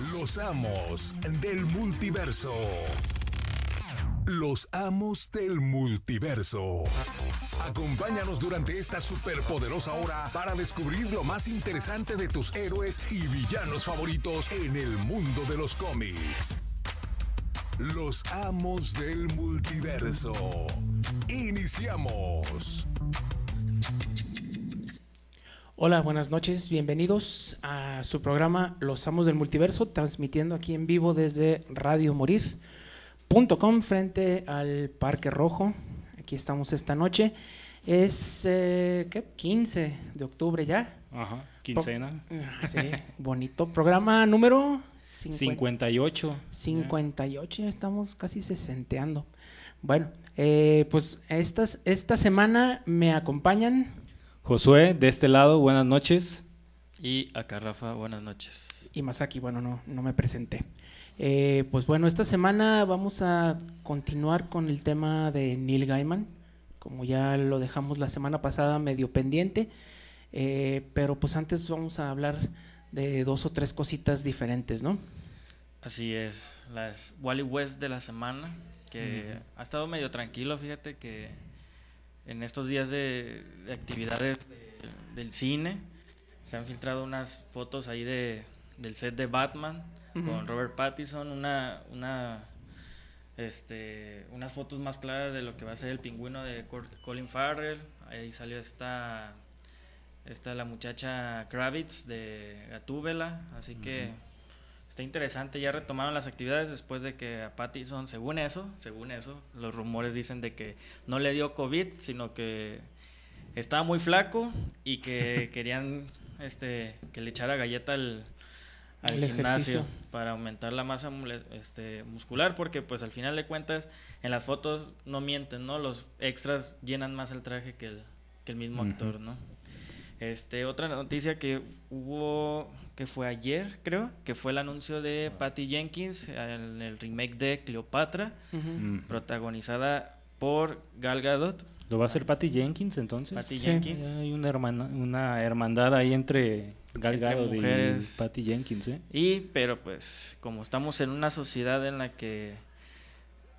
Los amos del multiverso. Los amos del multiverso. Acompáñanos durante esta superpoderosa hora para descubrir lo más interesante de tus héroes y villanos favoritos en el mundo de los cómics. Los amos del multiverso. Iniciamos. Hola, buenas noches, bienvenidos a su programa Los Amos del Multiverso, transmitiendo aquí en vivo desde radiomorir.com frente al Parque Rojo. Aquí estamos esta noche. Es eh, ¿qué? 15 de octubre ya. Ajá, quincena. Ah, Sí, bonito. Programa número 58. 58, ya estamos casi sesenteando. Bueno, eh, pues estas, esta semana me acompañan Josué, de este lado, buenas noches. Y acá Rafa, buenas noches. y Masaki, bueno, no, no me presenté. Eh, pues bueno, esta semana vamos a continuar con el tema de Neil Gaiman, como ya lo dejamos la semana pasada medio pendiente, eh, pero pues antes vamos a hablar de dos o tres cositas diferentes, ¿no? Así es, las Wally West de la semana, que ha estado medio tranquilo, fíjate que en estos días de, de actividades de- del cine se han filtrado unas fotos ahí de, del set de Batman con Robert Pattinson, una, una, este, unas fotos más claras de lo que va a ser el pingüino de Colin Farrell, ahí salió esta, esta la muchacha Kravitz de Gatúbela, así que está interesante, ya retomaron las actividades después de que a Pattinson, según eso, según eso, los rumores dicen de que no le dio COVID, sino que estaba muy flaco y que querían este que le echara galleta al, gimnasio ejercicio. para aumentar la masa este, muscular porque pues al final de cuentas en las fotos no mienten, ¿no? Los extras llenan más el traje que el, que el mismo actor, ¿no? Este, otra noticia que hubo, que fue ayer, creo, que fue el anuncio de Patty Jenkins en el remake de Cleopatra. Mm. protagonizada por Gal Gadot. ¿Lo va a hacer Patty Jenkins entonces? Patty Sí. Jenkins. Ya hay una, hermana, una hermandad ahí entre Gal Entre Gadot y. Patty Jenkins, ¿eh? Y, pero pues, como estamos en una sociedad en la que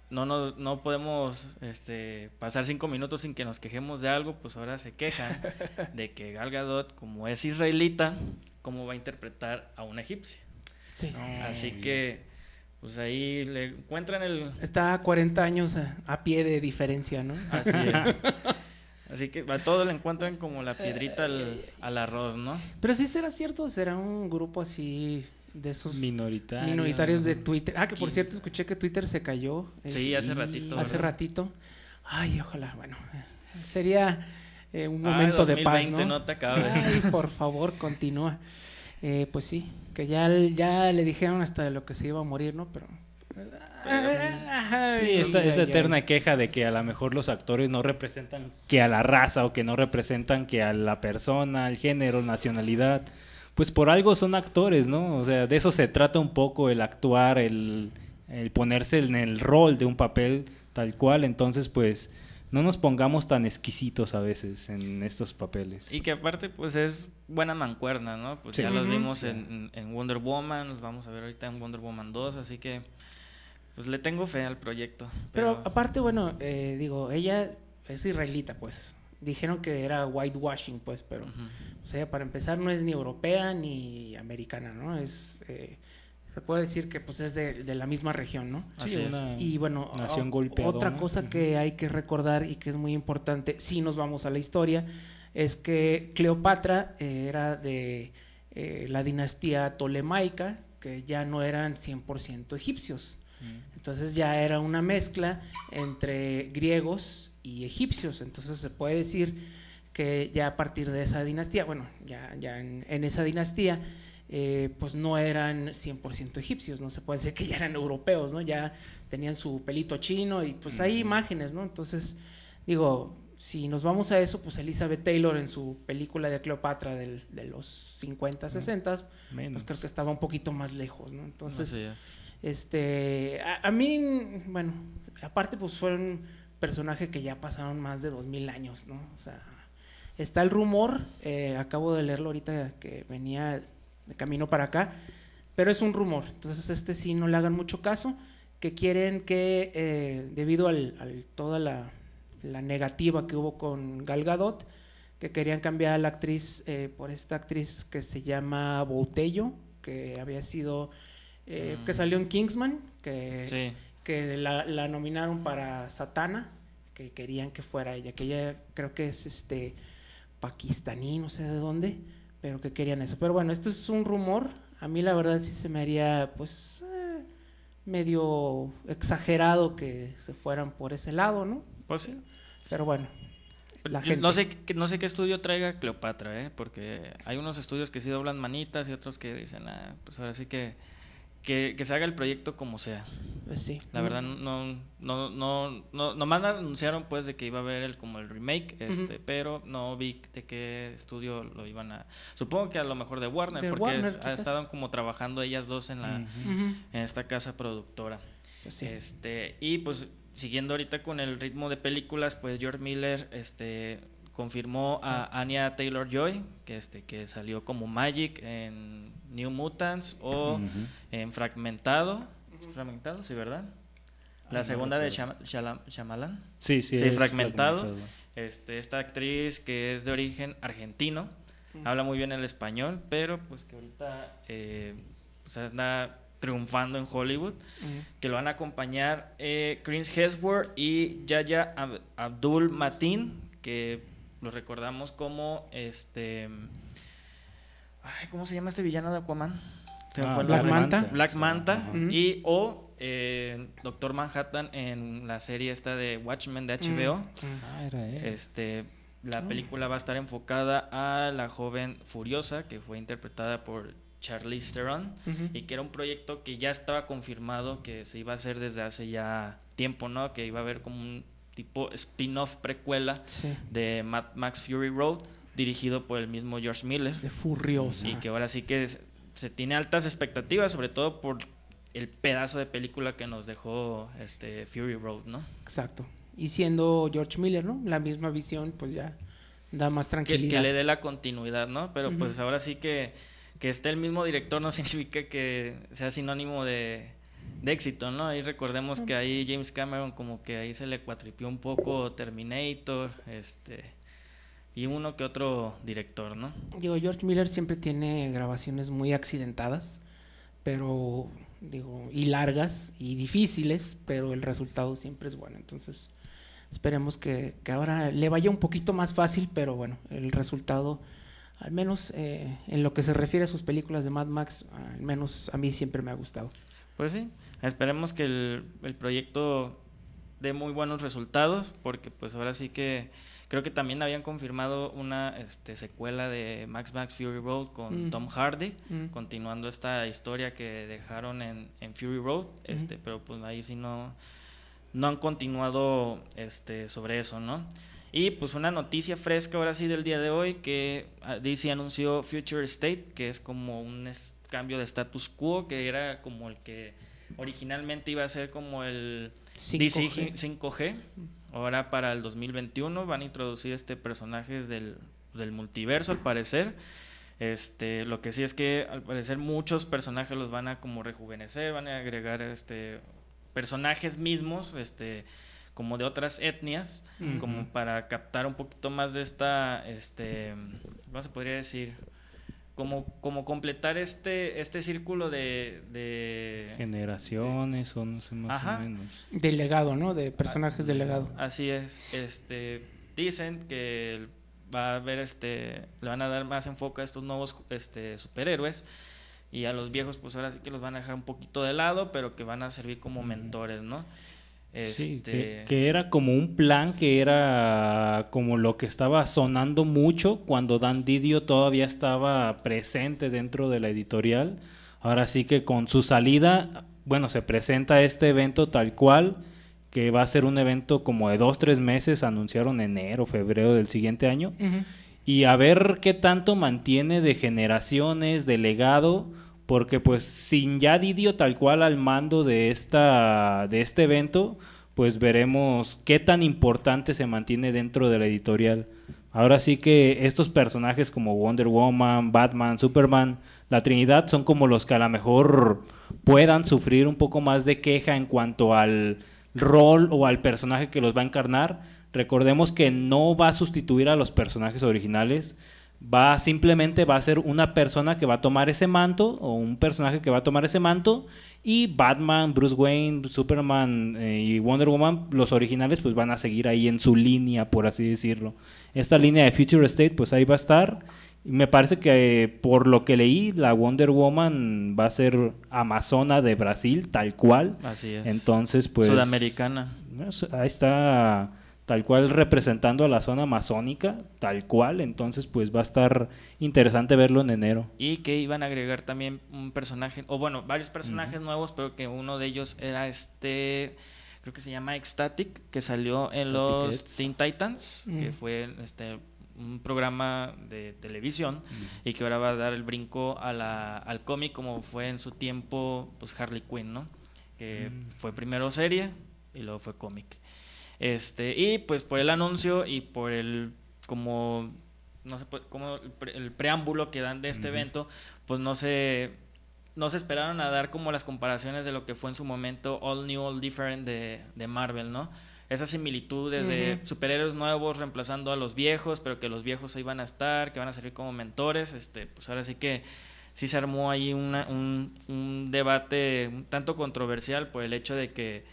no, nos, no podemos este, pasar cinco minutos sin que nos quejemos de algo, pues ahora se quejan de que Gal Gadot, como es israelita, cómo va a interpretar a una egipcia. Sí. Así que, pues ahí le encuentran el... Está a 40 años a, a pie de diferencia, ¿no? Así es. Así que a todo le encuentran como la piedrita al, al arroz, ¿no? Pero sí será cierto, será un grupo así de esos Minoritario. minoritarios de Twitter. Ah, que por 15. cierto escuché que Twitter se cayó. Sí, hace ratito. hace ¿verdad? ratito. Ay, ojalá, bueno. eh, Sería eh, un Ah, momento de paz, 2020, ¿no? no te acabes. Ay, por favor, continúa. Eh, pues sí, que ya, ya le dijeron hasta de lo que se iba a morir, ¿no? Pero... Sí, esta, esa eterna queja de que a lo mejor los actores no representan que a la raza o que no representan que a la persona, el género, nacionalidad. Pues por algo son actores, ¿no? O sea, de eso se trata un poco el actuar, el, el ponerse en el rol de un papel tal cual. Entonces, pues no nos pongamos tan exquisitos a veces en estos papeles. Y que aparte, pues es buena mancuerna, ¿no? Pues Sí. ya los vimos en, en Wonder Woman, los vamos a ver ahorita en Wonder Woman 2, así que pues le tengo fe al proyecto. Pero aparte, bueno, eh, digo, ella es israelita, pues. Dijeron que era whitewashing, pues, pero... O sea, para empezar, no es ni europea ni americana, ¿no? Es... eh, se puede decir que pues es de, de la misma región, ¿no? Sí, Así es. una Y bueno, nación golpeadora. otra cosa que hay que recordar y que es muy importante, si nos vamos a la historia, es que Cleopatra eh, era de eh, la dinastía tolemaica, que ya no eran 100% egipcios. Entonces ya era una mezcla entre griegos y egipcios. Entonces se puede decir que ya a partir de esa dinastía, bueno, ya, ya en, en esa dinastía, eh, pues no eran 100% egipcios, no se puede decir que ya eran europeos, ¿no? Ya tenían su pelito chino y pues hay imágenes, ¿no? Entonces, digo, si nos vamos a eso, pues Elizabeth Taylor en su película de Cleopatra del- de los 50, 60, Menos. pues creo que estaba un poquito más lejos, ¿no? Entonces, este, a, a mí, bueno, aparte pues fue un personaje que ya pasaron más de dos mil años, ¿no? O sea, está el rumor, eh, acabo de leerlo ahorita que venía de camino para acá, pero es un rumor, entonces este sí no le hagan mucho caso, que quieren que eh, debido al, al toda la, la, negativa que hubo con Gal Gadot, que querían cambiar a la actriz eh, por esta actriz que se llama Boutello, que había sido, eh, que Mm. salió en Kingsman, que, Sí. que la, la nominaron para Satana, que querían que fuera ella, que ella creo que es este pakistaní, no sé de dónde, pero que querían eso. Pero bueno, esto es un rumor, a mí la verdad sí se me haría pues eh, medio exagerado que se fueran por ese lado, ¿no? Pues sí. Pero bueno, la Yo gente... No sé, qué- no sé qué estudio traiga Cleopatra, ¿eh? porque hay unos estudios que sí doblan manitas y otros que dicen, ah, pues ahora sí que, que, que se haga el proyecto como sea. pues sí. La verdad, no, no, no, no, nomás anunciaron pues de que iba a haber el, como el remake, este, pero no vi de qué estudio lo iban a... Supongo que a lo mejor de Warner, De porque Warner, es- ha quizás. estado como trabajando ellas dos en la, en esta casa productora. pues sí. Este, y pues siguiendo ahorita con el ritmo de películas, pues George Miller este confirmó a Anya Taylor Joy, que este que salió como Magic en New Mutants o en Fragmentado. Fragmentado, sí, ¿verdad? La Ah, no segunda de recuerdo. Shyam- Shyam- Shyamalan. Sí, sí, Sí, es fragmentado. Este, esta actriz que es de origen argentino, habla muy bien el español, pero pues que ahorita eh, pues anda triunfando en Hollywood que lo van a acompañar eh, Chris Hemsworth y Yaya Ab- Abdul Matin, que lo recordamos como este. Ay, ¿Cómo se llama este villano de Aquaman? Se Ah, Black. Manta. Black Manta. Y o eh, Doctor Manhattan en la serie esta de Watchmen de HBO. Ujú. Ah, era él. Este, la Oh. película va a estar enfocada a la joven Furiosa, que fue interpretada por Charlize Theron y que era un proyecto que ya estaba confirmado que se iba a hacer desde hace ya tiempo, ¿no? Que iba a haber como un tipo spin-off precuela Sí, de Mad Max Fury Road dirigido por el mismo George Miller de furiosa. y que ahora sí que es- se tiene altas expectativas, sobre todo por el pedazo de película que nos dejó este Fury Road, ¿no? Exacto. Y siendo George Miller, ¿no? La misma visión, pues ya da más que, tranquilidad. que le dé la continuidad, ¿no? Pero pues ahora sí que, que esté el mismo director no significa que sea sinónimo de, de éxito, ¿no? Ahí recordemos que ahí James Cameron como que ahí se le cuatripió un poco Terminator, este y uno que otro director, ¿no? Digo, George Miller siempre tiene grabaciones muy accidentadas, pero digo, y largas y difíciles, pero el resultado siempre es bueno. Entonces, esperemos que, que ahora le vaya un poquito más fácil, pero bueno, el resultado, al menos eh, en lo que se refiere a sus películas de Mad Max, al menos a mí siempre me ha gustado. Pues sí, esperemos que el, el proyecto dé muy buenos resultados, porque pues ahora sí que creo que también habían confirmado una este, secuela de Max Max Fury Road con Mm. Tom Hardy, Mm. continuando esta historia que dejaron en, en Fury Road, este, pero pues ahí sí no, no han continuado este, sobre eso, ¿no? Y pues una noticia fresca ahora sí del día de hoy que ah, DC anunció Future State, que es como un cambio de status quo, que era como el que originalmente iba a ser como el 5G. DC 5G. Ahora para el 2021 van a introducir este personajes del, del multiverso al parecer. Este, lo que sí es que al parecer muchos personajes los van a como rejuvenecer, van a agregar este personajes mismos, este como de otras etnias, como para captar un poquito más de esta este ¿cómo se podría decir? Como, como completar este, este círculo de, de Generaciones o no sé más Ajá. o menos. De legado, ¿no? De personajes de legado. Así es. Este dicen que va a haber este le van a dar más enfoque a estos nuevos este superhéroes y a los viejos pues ahora sí que los van a dejar un poquito de lado, pero que van a servir como mentores, ¿no? Sí, Este que, que era como un plan que era como lo que estaba sonando mucho cuando Dan Didio todavía estaba presente dentro de la editorial. Ahora sí que con su salida, bueno, se presenta este evento tal cual, que va a ser un evento como de dos, tres meses, anunciaron enero, febrero del siguiente año. Y a ver qué tanto mantiene de generaciones, de legado, porque pues sin ya Didio tal cual al mando de esta de este evento, pues veremos qué tan importante se mantiene dentro de la editorial. Ahora sí que estos personajes como Wonder Woman, Batman, Superman, la Trinidad son como los que a lo mejor puedan sufrir un poco más de queja en cuanto al rol o al personaje que los va a encarnar. Recordemos que no va a sustituir a los personajes originales, va simplemente va a ser una persona que va a tomar ese manto o un personaje que va a tomar ese manto y Batman, Bruce Wayne, Superman eh, y Wonder Woman, los originales pues van a seguir ahí en su línea, por así decirlo. Esta línea de Future State pues ahí va a estar. Y me parece que eh, por lo que leí, la Wonder Woman va a ser amazona de Brasil, tal cual. Así es. Entonces, pues... Sudamericana. Ahí está tal cual representando a la zona amazónica, tal cual, entonces pues va a estar interesante verlo en enero. Y que iban a agregar también un personaje, o bueno, varios personajes nuevos, pero que uno de ellos era este, creo que se llama Ecstatic, que salió en los Teen Titans, que fue este un programa de televisión y que ahora va a dar el brinco a la, al cómic como fue en su tiempo pues Harley Quinn, ¿no? Que fue primero serie y luego fue cómic. Este, y pues por el anuncio y por el como no sé como el, preámbulo que dan de este evento, pues no se no se esperaron a dar como las comparaciones de lo que fue en su momento All New All Different de, de Marvel, ¿no? Esas similitudes de superhéroes nuevos reemplazando a los viejos, pero que los viejos ahí van a estar, que van a servir como mentores, este, pues ahora sí que sí se armó ahí una, un, un debate un tanto controversial por el hecho de que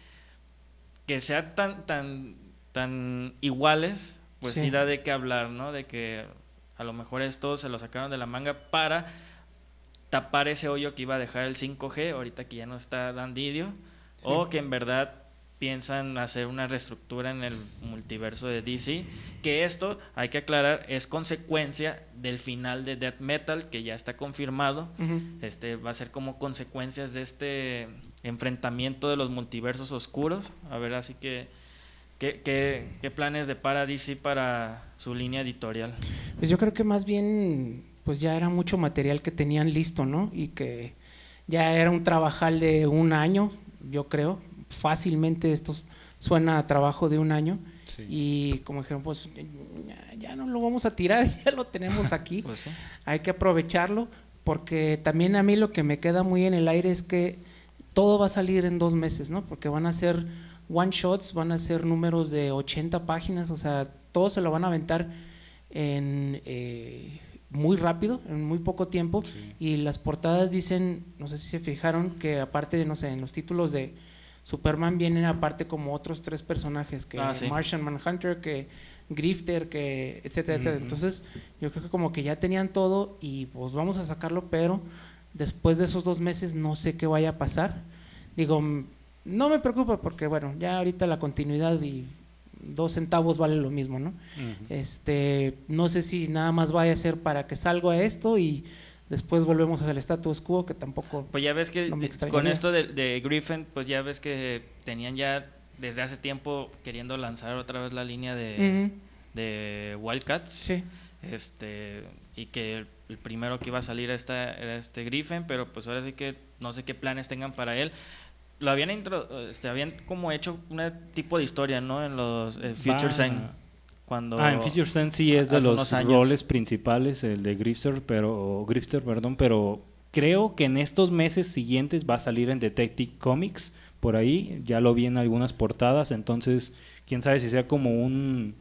que sean tan, tan, tan iguales, pues sí. da de qué hablar, ¿no? De que a lo mejor esto se lo sacaron de la manga para tapar ese hoyo que iba a dejar el 5G, ahorita que ya no está Dan Didio, o que en verdad piensan hacer una reestructura en el multiverso de DC, que esto, hay que aclarar, es consecuencia del final de Death Metal, que ya está confirmado, este va a ser como consecuencias de este enfrentamiento de los multiversos oscuros. A ver, así que, ¿qué, qué, planes de DC para su línea editorial? Pues yo creo que más bien, pues ya era mucho material que tenían listo, ¿no? Y que ya era un trabajal de un año, yo creo. Fácilmente esto suena a trabajo de un año. Y como dijeron, pues ya, no lo vamos a tirar, ya lo tenemos aquí. pues Hay que aprovecharlo, porque también a mí lo que me queda muy en el aire es que todo va a salir en dos meses, ¿no? Porque van a ser one shots, van a ser números de 80 páginas, o sea, todo se lo van a aventar en eh, muy rápido, en muy poco tiempo. Y las portadas dicen, no sé si se fijaron, que aparte de, no sé, en los títulos de Superman vienen aparte como otros tres personajes, que ah, Martian Manhunter, que Grifter, que etcétera, etcétera. Entonces, yo creo que como que ya tenían todo y pues vamos a sacarlo, pero después de esos dos meses no sé qué vaya a pasar. Digo, no me preocupa porque, bueno, ya ahorita la continuidad y dos centavos vale lo mismo, ¿no? Este, no sé si nada más vaya a ser para que salga esto y después volvemos al status quo que tampoco. Pues ya ves que con esto de, Griffin, pues ya ves que tenían ya desde hace tiempo queriendo lanzar otra vez la línea de, de Wildcats. Sí. Este, y que el primero que iba a salir esta, era este Griffin, pero pues ahora sí que no sé qué planes tengan para él. Lo habían, este, habían como hecho un tipo de historia, ¿no? En los eh, Future Zen. Cuando, ah, en Future Zen sí es de los roles principales, el de Grifter, pero, Grifter, perdón, pero creo que en estos meses siguientes va a salir en Detective Comics, por ahí, ya lo vi en algunas portadas, entonces quién sabe si sea como un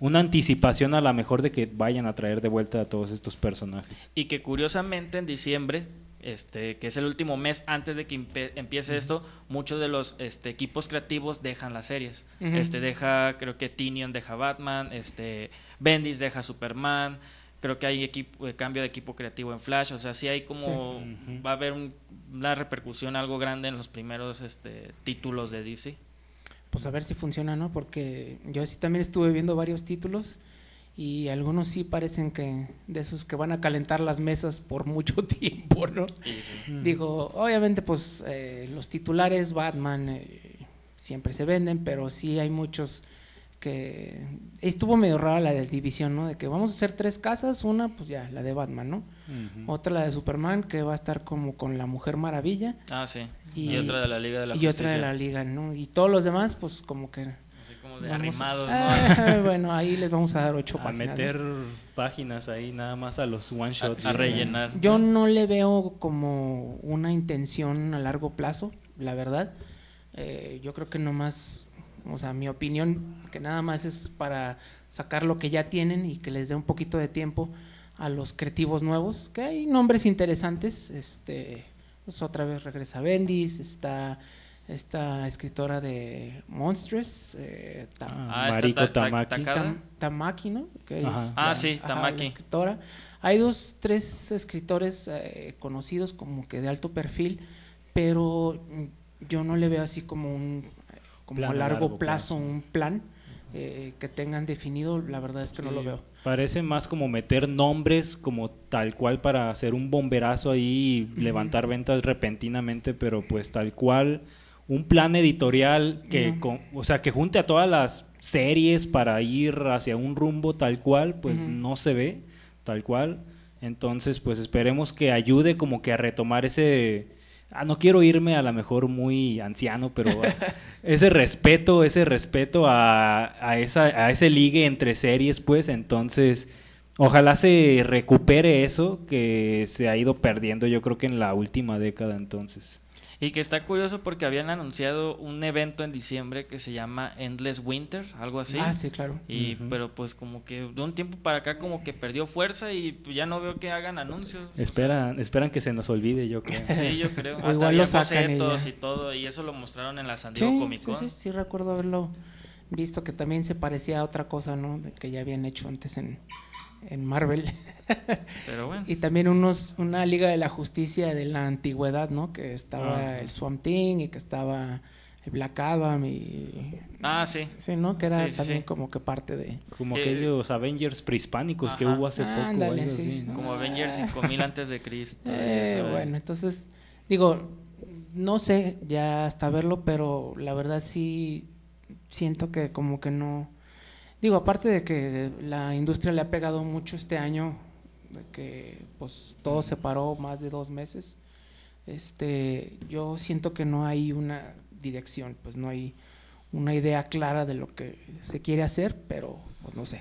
una anticipación a la mejor de que vayan a traer de vuelta a todos estos personajes. Y que curiosamente en diciembre, este, que es el último mes antes de que empiece esto, muchos de los este, equipos creativos dejan las series. Este deja, creo que Tinion deja Batman, este, Bendis deja Superman, creo que hay equipo, eh, cambio de equipo creativo en Flash, o sea, sí hay como va a haber una repercusión algo grande en los primeros este, títulos de DC pues a ver si funciona, ¿no? Porque yo sí también estuve viendo varios títulos y algunos sí parecen que de esos que van a calentar las mesas por mucho tiempo, ¿no? Digo, obviamente pues eh, los titulares Batman eh, siempre se venden, pero sí hay muchos que estuvo medio rara la de división, ¿no? De que vamos a hacer tres casas, una pues ya, la de Batman, ¿no? Otra la de Superman, que va a estar como con la Mujer Maravilla. Ah, sí. Y, otra de la Liga de la Y otra de la Liga, ¿no? Y todos los demás, pues como que... Así como de arrimados, ¿no? Ah, bueno, ahí les vamos a dar ocho A páginas. ¿no? meter páginas ahí nada más a los one shots. A, a rellenar. Yo no le veo como una intención a largo plazo, la verdad. Eh, yo creo que nomás, o sea, mi opinión, que nada más es para sacar lo que ya tienen y que les dé un poquito de tiempo a los creativos nuevos, que hay nombres interesantes. Este, pues otra vez regresa Bendis, está esta escritora de Monstrous, eh, Ah, Ah, Mariko Ta- Ta- Tamaki. Tam- Tamaki, ¿no? Que es. Ah, la- sí, ajá, Tamaki. la escritora. Hay dos, tres escritores eh, conocidos como que de alto perfil, pero yo no le veo así como un como Plan a largo, largo plazo, plazo. un plan eh, que tengan definido. La verdad es que no lo veo. Parece más como meter nombres como tal cual para hacer un bomberazo ahí y levantar ventas repentinamente, pero pues tal cual un plan editorial que, No. con- o sea, que junte a todas las series para ir hacia un rumbo tal cual, pues no se ve tal cual. Entonces, pues esperemos que ayude como que a retomar ese ah, no quiero irme a lo mejor muy anciano, pero ese respeto, ese respeto a, a esa, a ese ligue entre series, pues, entonces, ojalá se recupere eso que se ha ido perdiendo, yo creo que en la última década, entonces. Y que está curioso porque habían anunciado un evento en diciembre que se llama Endless Winter, algo así. Ah, sí, claro. Y. Pero pues como que de un tiempo para acá como que perdió fuerza y pues, ya no veo que hagan anuncios. o sea, Esperan, esperan que se nos olvide, yo creo. Sí, yo creo. Hasta igual había bocetos y todo, y eso lo mostraron en la San Diego Sí, Comic sí, Con. sí, sí, recuerdo haberlo visto que también se parecía a otra cosa, ¿no? De que ya habían hecho antes en, en Marvel. Pero bueno. Y también unos, una Liga de la Justicia de la antigüedad, ¿no? Que estaba Ah. el Swamp Thing y que estaba el Black Adam y... Ah, sí. Sí, ¿no? Que era Sí, sí, también sí. como que parte de... Como Que- aquellos Avengers prehispánicos que hubo hace poco, Ándale, algo sí. así, ¿no? Como Avengers 5000 antes de Cristo. Eh, eh. bueno, entonces, digo, no sé ya hasta verlo, pero la verdad sí siento que como que no... Digo, aparte de que la industria le ha pegado mucho este año, de que pues todo se paró más de dos meses, este, yo siento que no hay una dirección, pues no hay una idea clara de lo que se quiere hacer, pero pues no sé.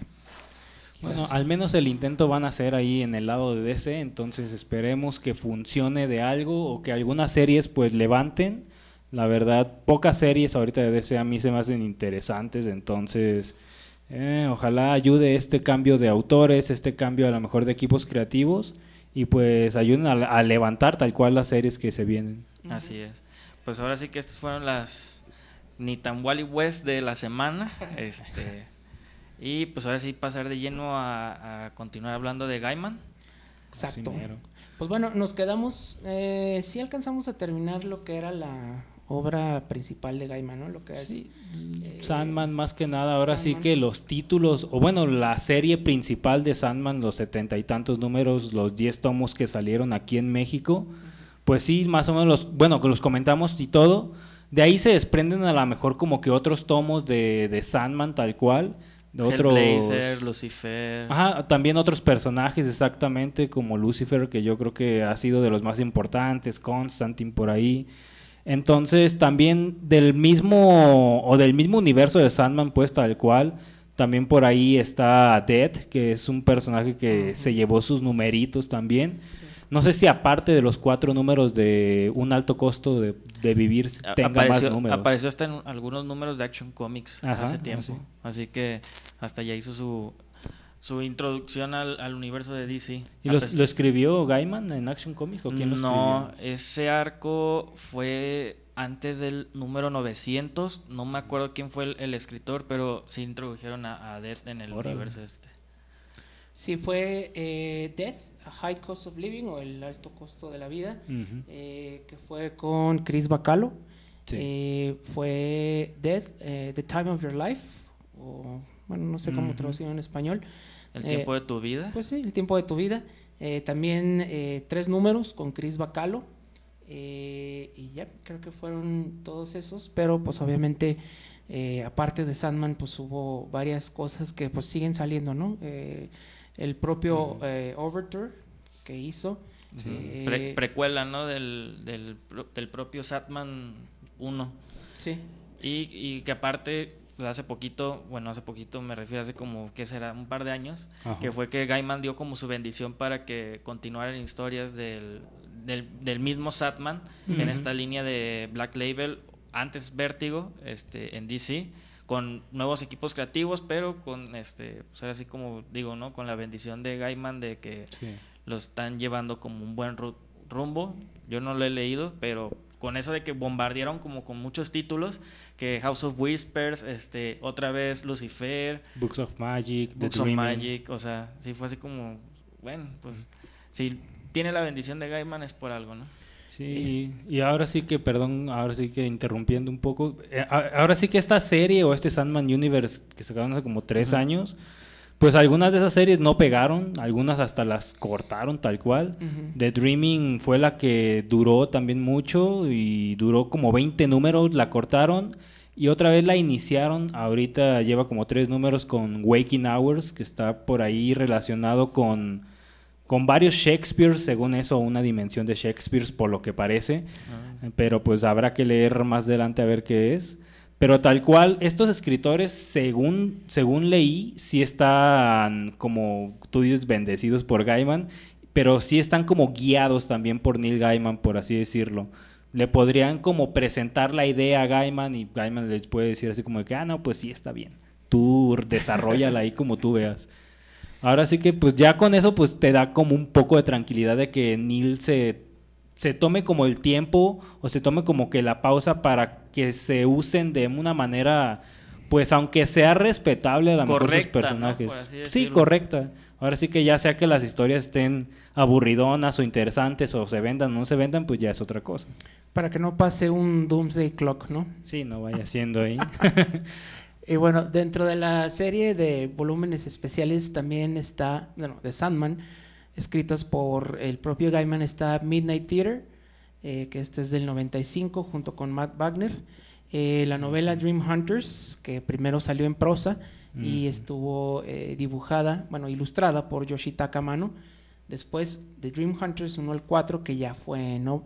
Bueno, al menos el intento van a hacer ahí en el lado de DC, entonces esperemos que funcione de algo o que algunas series pues levanten. La verdad, pocas series ahorita de DC a mí se me hacen interesantes, entonces eh, ojalá ayude este cambio de autores, este cambio a lo mejor de equipos creativos y pues ayuden a, a levantar tal cual las series que se vienen. Así es. Pues ahora sí que estas fueron las ni tan Wally West de la semana. Este y pues ahora sí pasar de lleno a, a continuar hablando de Gaiman. Exacto. Pues bueno, nos quedamos, eh, sí alcanzamos a terminar lo que era la obra principal de Gaiman, ¿no? Lo que es eh, Sandman más que nada, ahora sí que los títulos, o bueno, la serie principal de Sandman, los setenta y tantos números, los diez tomos que salieron aquí en México, pues sí, más o menos los, bueno, que los comentamos y todo, de ahí se desprenden a lo mejor como que otros tomos de, de Sandman tal cual, de otros... Hellblazer, Lucifer. Ajá, también otros personajes exactamente como Lucifer, que yo creo que ha sido de los más importantes, Constantine por ahí. Entonces, también del mismo o del mismo universo de Sandman pues tal cual, también por ahí está Dead, que es un personaje que se llevó sus numeritos también. No sé si aparte de los cuatro números de un alto costo de, de vivir A- tenga apareció, más números. apareció hasta en algunos números de Action Comics Ajá, hace tiempo. sí. Así que hasta ya hizo su, su introducción al, al universo de DC. ¿Y lo, escribió Gaiman en Action Comics o quién lo no, escribió? ese arco fue antes del número 900. No me acuerdo quién fue el, el escritor, pero sí introdujeron a, a Death en el Órale. universo este. Sí, fue eh, Death, a High Cost of Living o el alto costo de la vida, eh, que fue con Chris Bacalo. Sí. Eh, fue Death, eh, The Time of Your Life, o bueno, no sé cómo traducirlo en español. El Eh, tiempo de tu vida. Pues sí, el tiempo de tu vida. Eh, también eh, tres números con Chris Bacalo. eh, y ya, creo que fueron todos esos. Pero pues obviamente, eh, aparte de Sandman, pues hubo varias cosas que pues siguen saliendo, ¿no? Eh, el propio eh, Overture que hizo. eh, Pre- precuela, ¿no? Del, del, pro- del propio Satman 1. sí. Y, y que aparte hace poquito, bueno, hace poquito me refiero hace como, ¿qué será? Un par de años, Ajá. que fue que Gaiman dio como su bendición para que continuaran historias del, del, del mismo Satman en esta línea de Black Label, antes Vértigo, este, en DC, con nuevos equipos creativos, pero con, este, pues ahora sí como digo, ¿no? Con la bendición de Gaiman de que Sí. lo están llevando como un buen ru- rumbo. Yo no lo he leído, pero con eso de que bombardearon como con muchos títulos, que House of Whispers, este, otra vez Lucifer, Books of Magic, The Books of Dreaming. Magic, o sea, sí fue así como, bueno, pues si tiene la bendición de Gaiman es por algo, ¿no? Sí, y ahora sí que, perdón, ahora sí que interrumpiendo un poco, eh, ahora sí que esta serie o este Sandman Universe que sacaron hace como tres años, pues algunas de esas series no pegaron, algunas hasta las cortaron tal cual. The Dreaming fue la que duró también mucho y duró como 20 números, la cortaron y otra vez la iniciaron. Ahorita lleva como tres números con Waking Hours, que está por ahí relacionado con, con varios Shakespeare, según eso, una dimensión de Shakespeare, por lo que parece. Eh, Pero pues habrá que leer más adelante a ver qué es. Pero tal cual, estos escritores, según, según leí, sí están como tú dices, bendecidos por Gaiman, pero sí están como guiados también por Neil Gaiman, por así decirlo. Le podrían como presentar la idea a Gaiman y Gaiman les puede decir así como que, ah, no, pues sí está bien. Tú desarrollala ahí como tú veas. Ahora sí que pues ya con eso pues te da como un poco de tranquilidad de que Neil se, se tome como el tiempo o se tome como que la pausa para que se usen de una manera pues aunque sea respetable a lo mejor sus Correcta, ¿no? personajes. Así sí, correcta. Ahora sí que ya sea que las historias estén aburridonas o interesantes o se vendan o no se vendan, pues ya es otra cosa. Para que no pase un Doomsday Clock, ¿no? Sí, no vaya siendo ahí. Y bueno, dentro de la serie de volúmenes especiales también está, bueno, de Sandman, escritos por el propio Gaiman, está Midnight Theater, eh, que este es del 95, junto con Matt Wagner. Eh, la novela Dream Hunters, que primero salió en prosa y estuvo eh, dibujada, bueno, ilustrada por Yoshitaka Mano. Después de Dream Hunters 1 al 4, que ya fue no,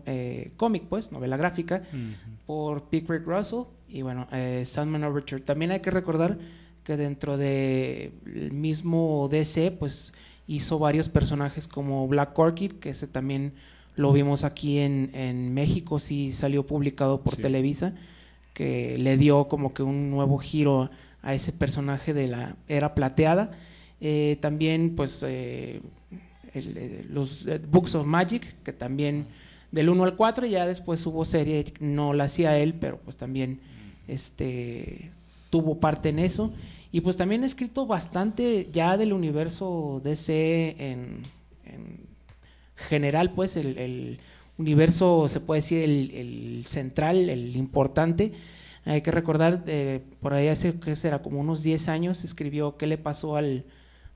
cómic, pues, novela gráfica por Pickwick Russell y bueno, Sandman Overture. También hay que recordar que dentro del mismo DC, pues hizo varios personajes como Black Orchid, que ese también lo vimos aquí en, en México, sí salió publicado por Sí. Televisa, que le dio como que un nuevo giro a ese personaje de la era plateada. Eh, también, pues, eh, el, eh, los eh, Books of Magic, que también del 1 al 4, ya después hubo serie, no la hacía él, pero pues también este, tuvo parte en eso. Y pues también ha escrito bastante ya del universo DC en, en general, pues el, el universo, se puede decir, el, el central, el importante. Hay que recordar, eh, por ahí hace, que será? Como unos 10 años, escribió qué le pasó al...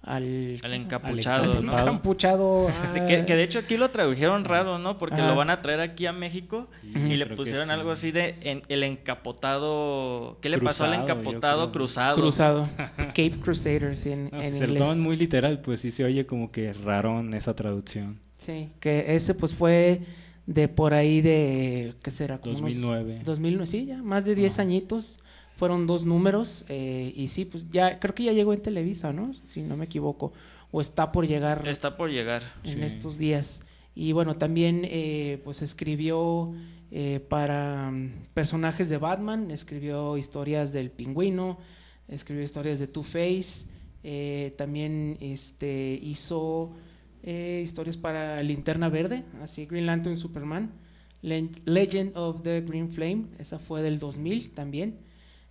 Al, Al encapuchado, al ¿no? encapuchado, ah, que, que de hecho aquí lo tradujeron raro, ¿no? Porque Ajá. lo van a traer aquí a México Ujú. y le pusieron sí. algo así de en- el encapotado. ¿Qué le pasó al Cruzado, encapotado creo. cruzado? cruzado. Cape Crusaders en, No, en si se lo inglés. toman muy literal, pues sí se oye como que raro en esa traducción. Sí, que ese pues fue de por ahí de, ¿qué será? Como unos 2009. 2009, sí, ya, más de 10 Ajá. añitos. Fueron dos números eh, y sí, pues ya, creo que ya llegó en Televisa, ¿no? Si no me equivoco. O está por llegar Está por llegar. en Sí. estos días. Y bueno, también eh, pues escribió eh, para mm, personajes de Batman, escribió historias del pingüino, escribió historias de Two-Face, eh, también este, hizo eh, historias para Linterna Verde, así Green Lantern Superman, Le- Legend of the Green Flame, esa fue del 2000 también.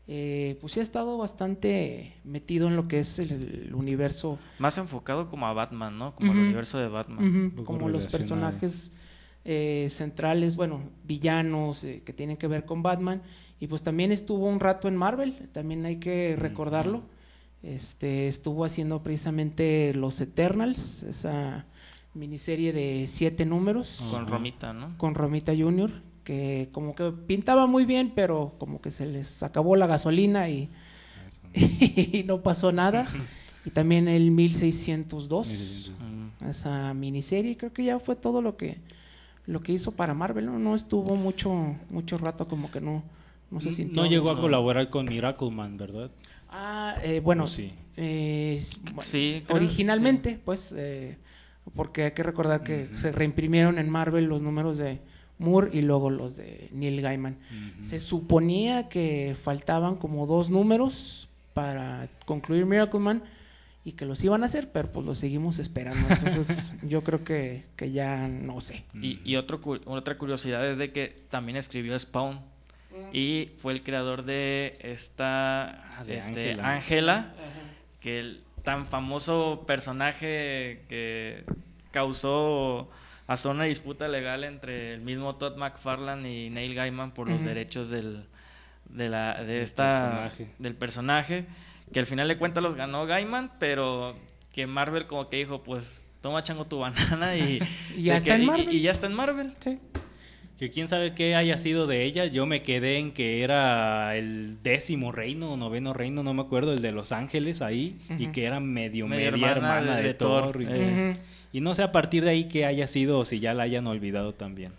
Eh, pues sí ha estado bastante metido en lo que es el, el universo Más enfocado como a Batman, ¿no? Como Ujú. universo de Batman. Como los personajes eh, centrales, bueno, villanos eh, que tienen que ver con Batman. Y pues también estuvo un rato en Marvel, también hay que recordarlo. Este, estuvo haciendo precisamente Los Eternals, esa miniserie de siete números Con. Romita, ¿no? con Romita Jr., que como que pintaba muy bien, pero como que se les acabó la gasolina y, y no pasó nada. Y también el 1602 Mm. esa miniserie. Creo que ya fue todo lo que lo que hizo para Marvel. No, no estuvo mucho mucho rato como que no No se sintió. No llegó a colaborar con Miracle Man, ¿verdad? Ah, eh, bueno, ¿O sí? eh, bueno, Sí, creo- originalmente, pues, eh, porque hay que recordar que se reimprimieron en Marvel los números de Moore y luego los de Neil Gaiman. Se suponía que faltaban como dos números para concluir Miracle Man y que los iban a hacer, pero pues los seguimos esperando. Entonces, yo creo que, que ya no sé. Y, y otro, otra curiosidad es de que también escribió Spawn. Y fue el creador de esta Ah, de este, Ángela. Ángela, que el tan famoso personaje que causó hasta una disputa legal entre el mismo Todd McFarlane y Neil Gaiman por los derechos del, de, la, de Del esta, personaje. del personaje, que al final de cuentas los ganó Gaiman, pero que Marvel como que dijo, pues toma chango tu banana y, Y ya está en queda- y- Marvel. y ya está en Marvel. Sí. Que quién sabe qué haya sido de ella. Yo me quedé en que era el décimo reino o noveno reino, no me acuerdo, el de Los Ángeles ahí. Y que era medio Media media, hermana hermana, de- de, Thor, Thor. y, eh. Y no sé a partir de ahí qué haya sido o si ya la hayan olvidado también.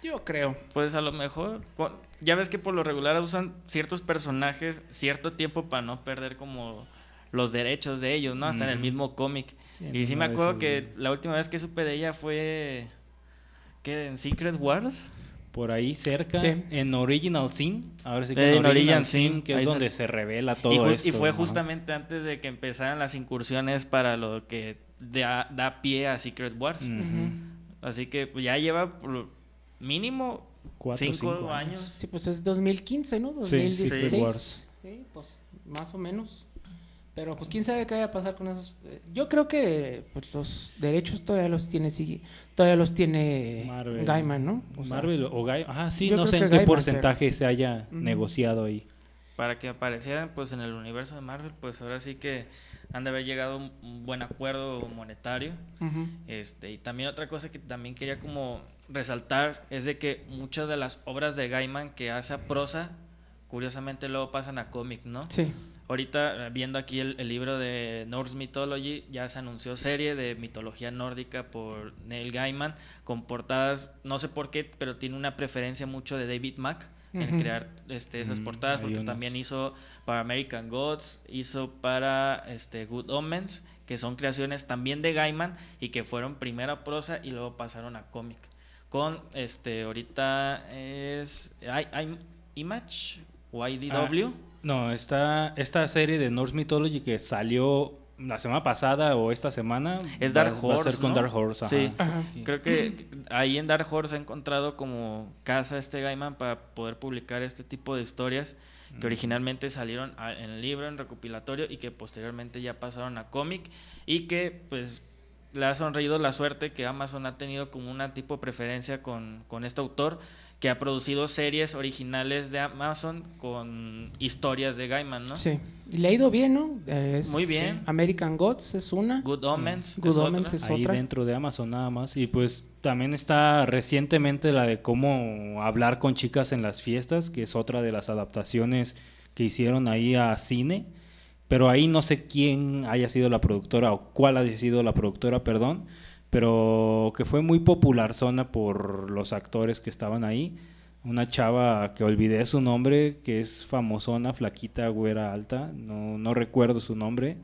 Yo creo. Pues a lo mejor, ya ves que por lo regular usan ciertos personajes cierto tiempo para no perder como los derechos de ellos, ¿no? Hasta en el mismo cómic. Sí, y sí me acuerdo que la última vez que supe de ella fue... ¿Qué? ¿En Secret Wars? Por ahí cerca, Sí. en Original Sin, ahora sí que en Original, Origin Sin, Sin, que es donde se revela todo y, esto. y fue ¿no? justamente antes de que empezaran las incursiones para lo que da, da pie a Secret Wars. Así que pues, ya lleva mínimo Cuatro o cinco, cinco años. Sí, pues es 2015, ¿no? Sí, 2016. Secret Wars. Sí, pues más o menos. Pero pues quién sabe qué vaya a pasar con esos. eh, Yo creo que pues, los derechos todavía los tiene sí, todavía los tiene Marvel. Gaiman, ¿no? O sea, Marvel o Guy. Ajá, sí, no sé en qué Gaiman, porcentaje se haya negociado ahí. Para que aparecieran pues en el universo de Marvel, pues ahora sí que han de haber llegado un- buen acuerdo monetario. ujú. Este, y también otra cosa que también quería como resaltar es de que muchas de las obras de Gaiman que hace a prosa, curiosamente luego pasan a cómic, ¿no? Sí. Ahorita eh, viendo aquí el, el libro de Norse Mythology, ya se anunció serie de mitología nórdica por Neil Gaiman, con portadas, no sé por qué, pero tiene una preferencia mucho de David Mack en crear este, esas Mm, portadas, porque también hizo para American Gods, hizo para este, Good Omens, que son creaciones también de Gaiman y que fueron primero a prosa y luego pasaron a cómic. Con este, ahorita es I- I- Image o IDW. Ah, No, está esta serie de Norse Mythology que salió la semana pasada o esta semana. Es va- Dark va a ser Horse, con ¿no? Dark Horse. ajá. Sí. Ajá. Creo que ahí en Dark Horse ha encontrado como casa este Gaiman para poder publicar este tipo de historias que originalmente salieron a- en el libro, en recopilatorio y que posteriormente ya pasaron a cómic y que pues le ha sonreído la suerte que Amazon ha tenido como una tipo de preferencia con, con este autor que ha producido series originales de Amazon con historias de Gaiman, ¿no? Sí. Y le ha ido bien, ¿no? Es- Muy bien. American Gods es una. Good Omens. Good es Omens otra. es Ahí otra. dentro de Amazon nada más. Y pues también está recientemente la de cómo hablar con chicas en las fiestas, que es otra de las adaptaciones que hicieron ahí a cine. Pero ahí no sé quién haya sido la productora o cuál haya sido la productora, perdón. Pero que fue muy popular zona por los actores que estaban ahí. Una chava que olvidé su nombre, que es famosona, flaquita, güera alta. No, no recuerdo su nombre.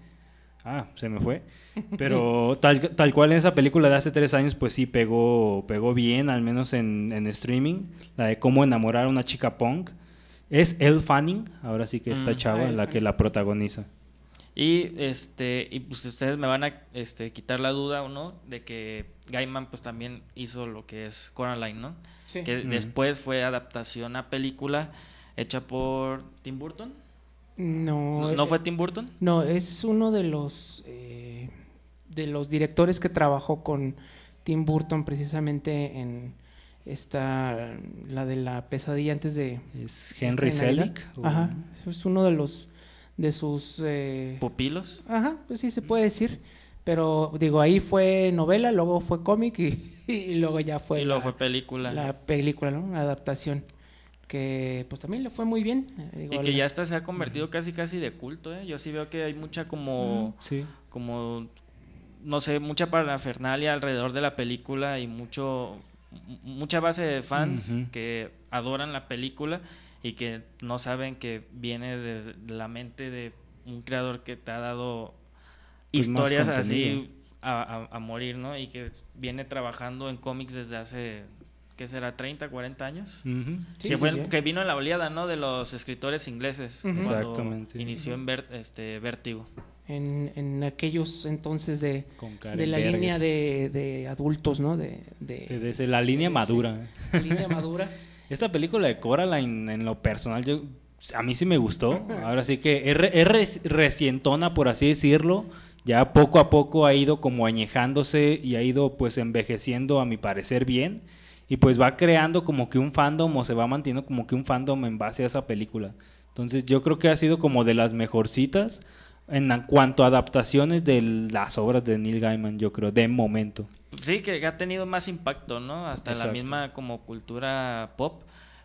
Ah, se me fue. Pero tal, tal cual en esa película de hace tres años, pues sí pegó, pegó bien, al menos en, en streaming. La de cómo enamorar a una chica punk. Es Elle Fanning, ahora sí que esta Mm. chava, la que la protagoniza. Y este y pues ustedes me van a este, quitar la duda o no de que Gaiman pues también hizo lo que es Coraline, ¿no? Sí. Que Mm. después fue adaptación a película hecha por Tim Burton. No, ¿No eh, fue Tim Burton? No, es uno de los eh, de los directores que trabajó con Tim Burton precisamente en esta la de la pesadilla antes de Es Henry. Selick. Ajá, es uno de los de sus eh, Pupilos. ajá, pues sí se puede decir, pero digo ahí fue novela, luego fue cómic y, y luego ya fue y luego la, fue película. la película, ¿no? La adaptación que pues también le fue muy bien. eh, digo, y que la- ya hasta se ha convertido casi casi de culto, ¿eh? Yo sí veo que hay mucha como Sí. como no sé, mucha parafernalia alrededor de la película y mucho mucha base de fans que adoran la película y que no saben que viene desde la mente de un creador que te ha dado Pues historias así a, a- a morir, ¿no? Y que viene trabajando en cómics desde hace, ¿qué será? ¿30, 40 años? Ujú. Sí, que, fue sí, que vino en la oleada, ¿no? De los escritores ingleses. Ujú. cuando Exactamente. Inició en Ver- este, Vértigo. En, en aquellos entonces de, de la Berger. línea de, de adultos, ¿no? De, de- Desde la línea madura. de línea madura. Esta película de Coraline, en lo personal, yo, a mí sí me gustó. Ahora sí que es, es recientona, por así decirlo. Ya poco a poco ha ido como añejándose y ha ido pues envejeciendo, a mi parecer, bien. Y pues va creando como que un fandom o se va manteniendo como que un fandom en base a esa película. Entonces yo creo que ha sido como de las mejorcitas en cuanto a adaptaciones de las obras de Neil Gaiman, yo creo, de momento. Sí, que ha tenido más impacto, ¿no? Hasta Exacto. la misma como cultura pop.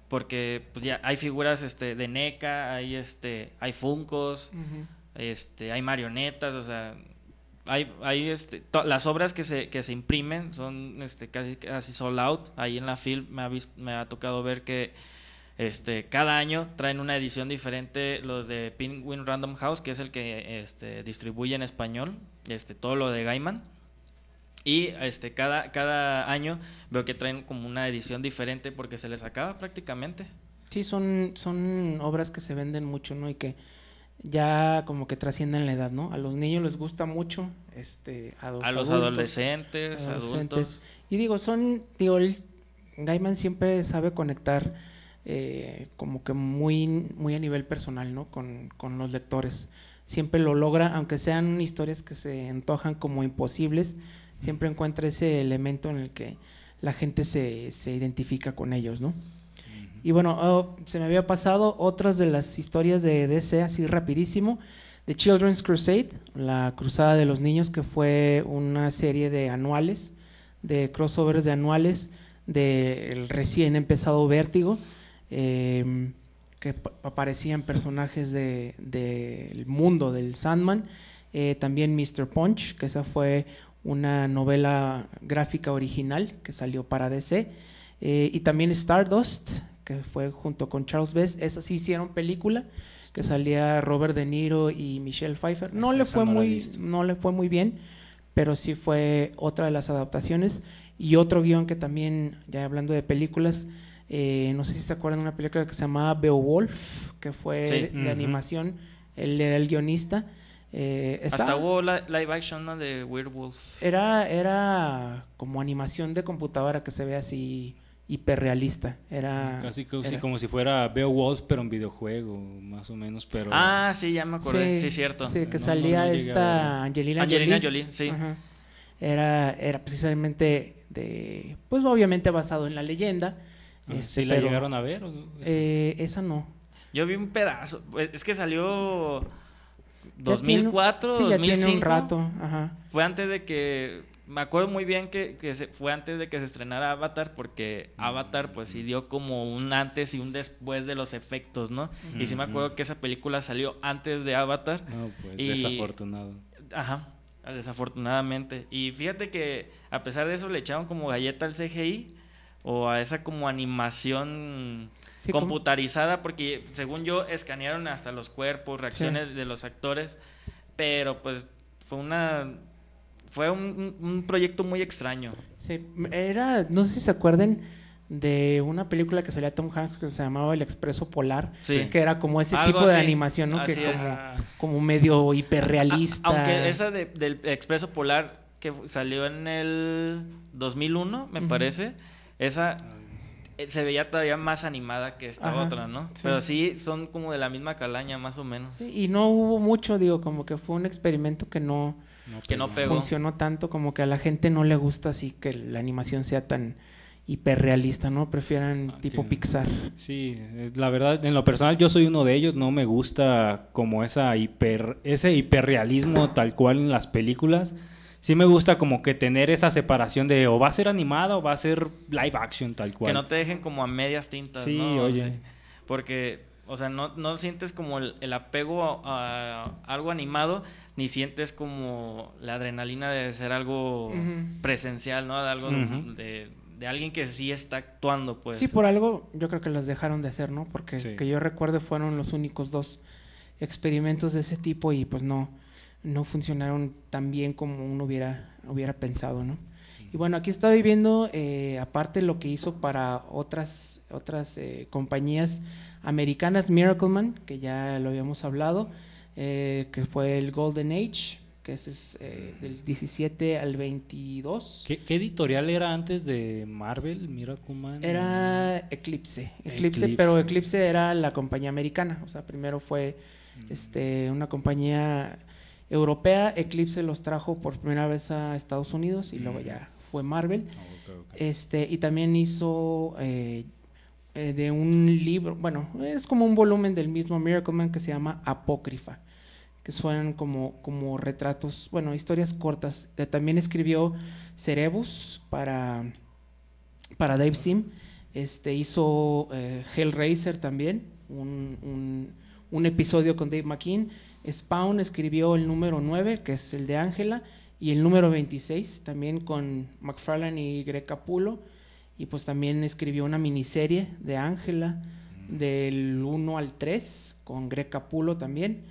Porque pues, ya hay figuras este, de NECA, hay, este, hay Funcos, este, hay marionetas, o sea, hay, hay este, las obras que se, que se imprimen son este, casi, casi sold out. Ahí en la film me ha, me ha tocado ver que este, cada año traen una edición diferente los de Penguin Random House, que es el que este, distribuye en español este, todo lo de Gaiman. Y este, cada, cada año veo que traen como una edición diferente porque se les acaba prácticamente. Sí, son, son obras que se venden mucho, ¿no? Y que ya como que trascienden la edad, ¿no? A los niños les gusta mucho, este, a los, A los adultos, adolescentes, adultos. Y digo, son, digo, el Gaiman siempre sabe conectar eh, como que muy, muy a nivel personal, ¿no? Con, con los lectores. Siempre lo logra, aunque sean historias que se antojan como imposibles, siempre encuentra ese elemento en el que la gente se, se identifica con ellos, ¿no? Y bueno, oh, se me había pasado otras de las historias de DC, así rapidísimo. The Children's Crusade, la Cruzada de los Niños, que fue una serie de anuales, de crossovers de anuales del recién empezado Vértigo, eh, que pa- aparecían personajes de- del mundo del Sandman. Eh, también Mr. Punch, que esa fue una novela gráfica original que salió para DC. Eh, y también Stardust, que fue junto con Charles Best. Esa sí hicieron película, que salía Robert De Niro y Michelle Pfeiffer. No le fue no muy, no le fue muy bien, pero sí fue otra de las adaptaciones. Y otro guion que también, ya hablando de películas, eh, no sé si se acuerdan de una película que se llamaba Beowulf, que fue Sí. de, animación. Él era el guionista. Eh, Hasta hubo li- live action ¿no? de Werewolf. era, era como animación de computadora que se ve así hiperrealista. Era, Casi, casi era- como si fuera Beowulf, pero en videojuego, más o menos. Pero Ah, sí, ya me acordé. Sí, cierto. Sí, que No, salía no esta. Angelina, Angelina Jolie. Jolie, sí. Ajá. Era, era precisamente de, pues obviamente basado en la leyenda. Este, ¿sí la pero, llegaron a ver? o no? eh, esa no. Yo vi un pedazo. Pues, Es que salió Ya tiene- 2004, sí, ya 2005. tiene un rato. Ajá. Fue antes de que. Me acuerdo muy bien que, que se, fue antes de que se estrenara Avatar, porque Avatar, pues sí dio como un antes y un después de los efectos, ¿no? Y sí me acuerdo que esa película salió antes de Avatar. No, pues Y- desafortunado. Ajá, desafortunadamente. Y fíjate que a pesar de eso le echaron como galleta al CGI o a esa como animación Sí, computarizada, porque según yo escanearon hasta los cuerpos, reacciones de los actores, pero pues fue una fue un, proyecto muy extraño. Sí, era, no sé si se acuerdan de una película que salía Tom Hanks que se llamaba El Expreso Polar, Sí. que era como ese Algo tipo de animación, ¿no? Que así como, como medio hiperrealista. A- aunque esa de- del Expreso Polar que salió en el 2001, me Ujú. parece, esa eh, se veía todavía más animada que esta Ajá, otra, ¿no? sí. Pero sí son como de la misma calaña, más o menos. Sí, y no hubo mucho, digo, como que fue un experimento que no Que no pegó. funcionó tanto, como que a la gente no le gusta así que la animación sea tan hiperrealista, ¿no? Prefieran Ah, tipo que- Pixar. Sí, eh, la verdad, en lo personal yo soy uno de ellos, no me gusta como esa hiper, ese hiperrealismo tal cual en las películas. Sí me gusta como que tener esa separación de o va a ser animada o va a ser live action tal cual. Que no te dejen como a medias tintas, Sí, ¿no? oye. Porque, o sea, no, no sientes como el, el apego a, a algo animado, ni sientes como la adrenalina de ser algo presencial, ¿no? De algo de, de alguien que sí está actuando, pues. Sí, por algo yo creo que las dejaron de hacer, ¿no? Porque Sí. que yo recuerde fueron los únicos dos experimentos de ese tipo y pues no, no funcionaron tan bien como uno hubiera, hubiera pensado, ¿no? Y bueno, aquí estoy viendo, eh, aparte lo que hizo para otras, otras eh, compañías americanas, Miracleman, que ya lo habíamos hablado, eh, que fue el Golden Age, que ese es del 17 al 22. ¿Qué, qué editorial era antes de Marvel, Miracle Man? Era Eclipse. Eclipse, Eclipse. pero Eclipse era la compañía americana. O sea, primero fue Mm. este, una compañía europea. Eclipse los trajo por primera vez a Estados Unidos y luego Mm. ya fue Marvel. Ah. Este, y también hizo eh, eh, de un libro, bueno, es como un volumen del mismo Miracle Man que se llama Apócrifa, que son como, como retratos, bueno, historias cortas. Eh, también escribió Cerebus para, para Dave Sim. Este, hizo Hellraiser también, un, un, un episodio con Dave McKean. Spawn escribió el número 9, que es el de Ángela, y el número 26, también con McFarlane y Greg Capullo. Y pues también escribió una miniserie de Ángela, del 1 al 3, con Greg Capullo también.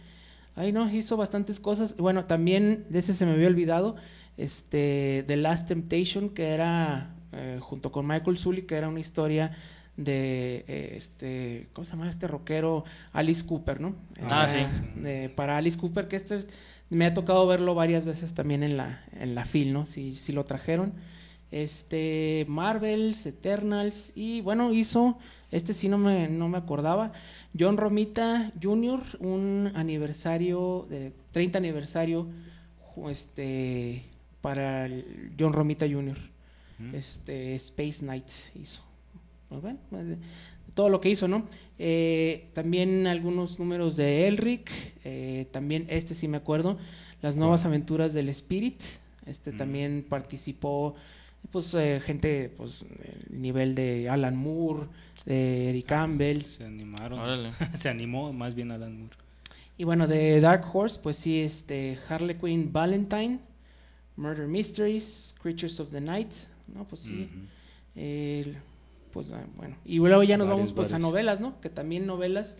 Ay, no, hizo bastantes cosas. Bueno, también de ese se me había olvidado, este, The Last Temptation, que era, eh, junto con Michael Sully, que era una historia de, eh, este, ¿cómo se llama este rockero? Alice Cooper, ¿no? Ah, Eh, sí. de- para Alice Cooper, que este es- me ha tocado verlo varias veces también en la, en la FIL, ¿no? Si, si lo trajeron. Este, Marvels, Eternals, y bueno, hizo, este sí no me, no me acordaba, John Romita Jr., un aniversario, de 30 aniversario, este, para el John Romita Jr., este, Space Knight hizo. Pues bueno, pues, de- todo lo que hizo, ¿no? Eh, también algunos números de Elric, eh, también este sí me acuerdo, Las Nuevas Aventuras del Spirit, este Mm. también participó, pues eh, gente, pues el nivel de Alan Moore, de Eddie Campbell, Se animaron. Órale. Se animó más bien Alan Moore. y bueno, de Dark Horse, pues sí, este Harley Quinn Valentine, Murder Mysteries, Creatures of the Night, ¿no? Pues sí. El- pues ah, bueno, y luego ya nos Varios, vamos pues a novelas, ¿no? Que también novelas,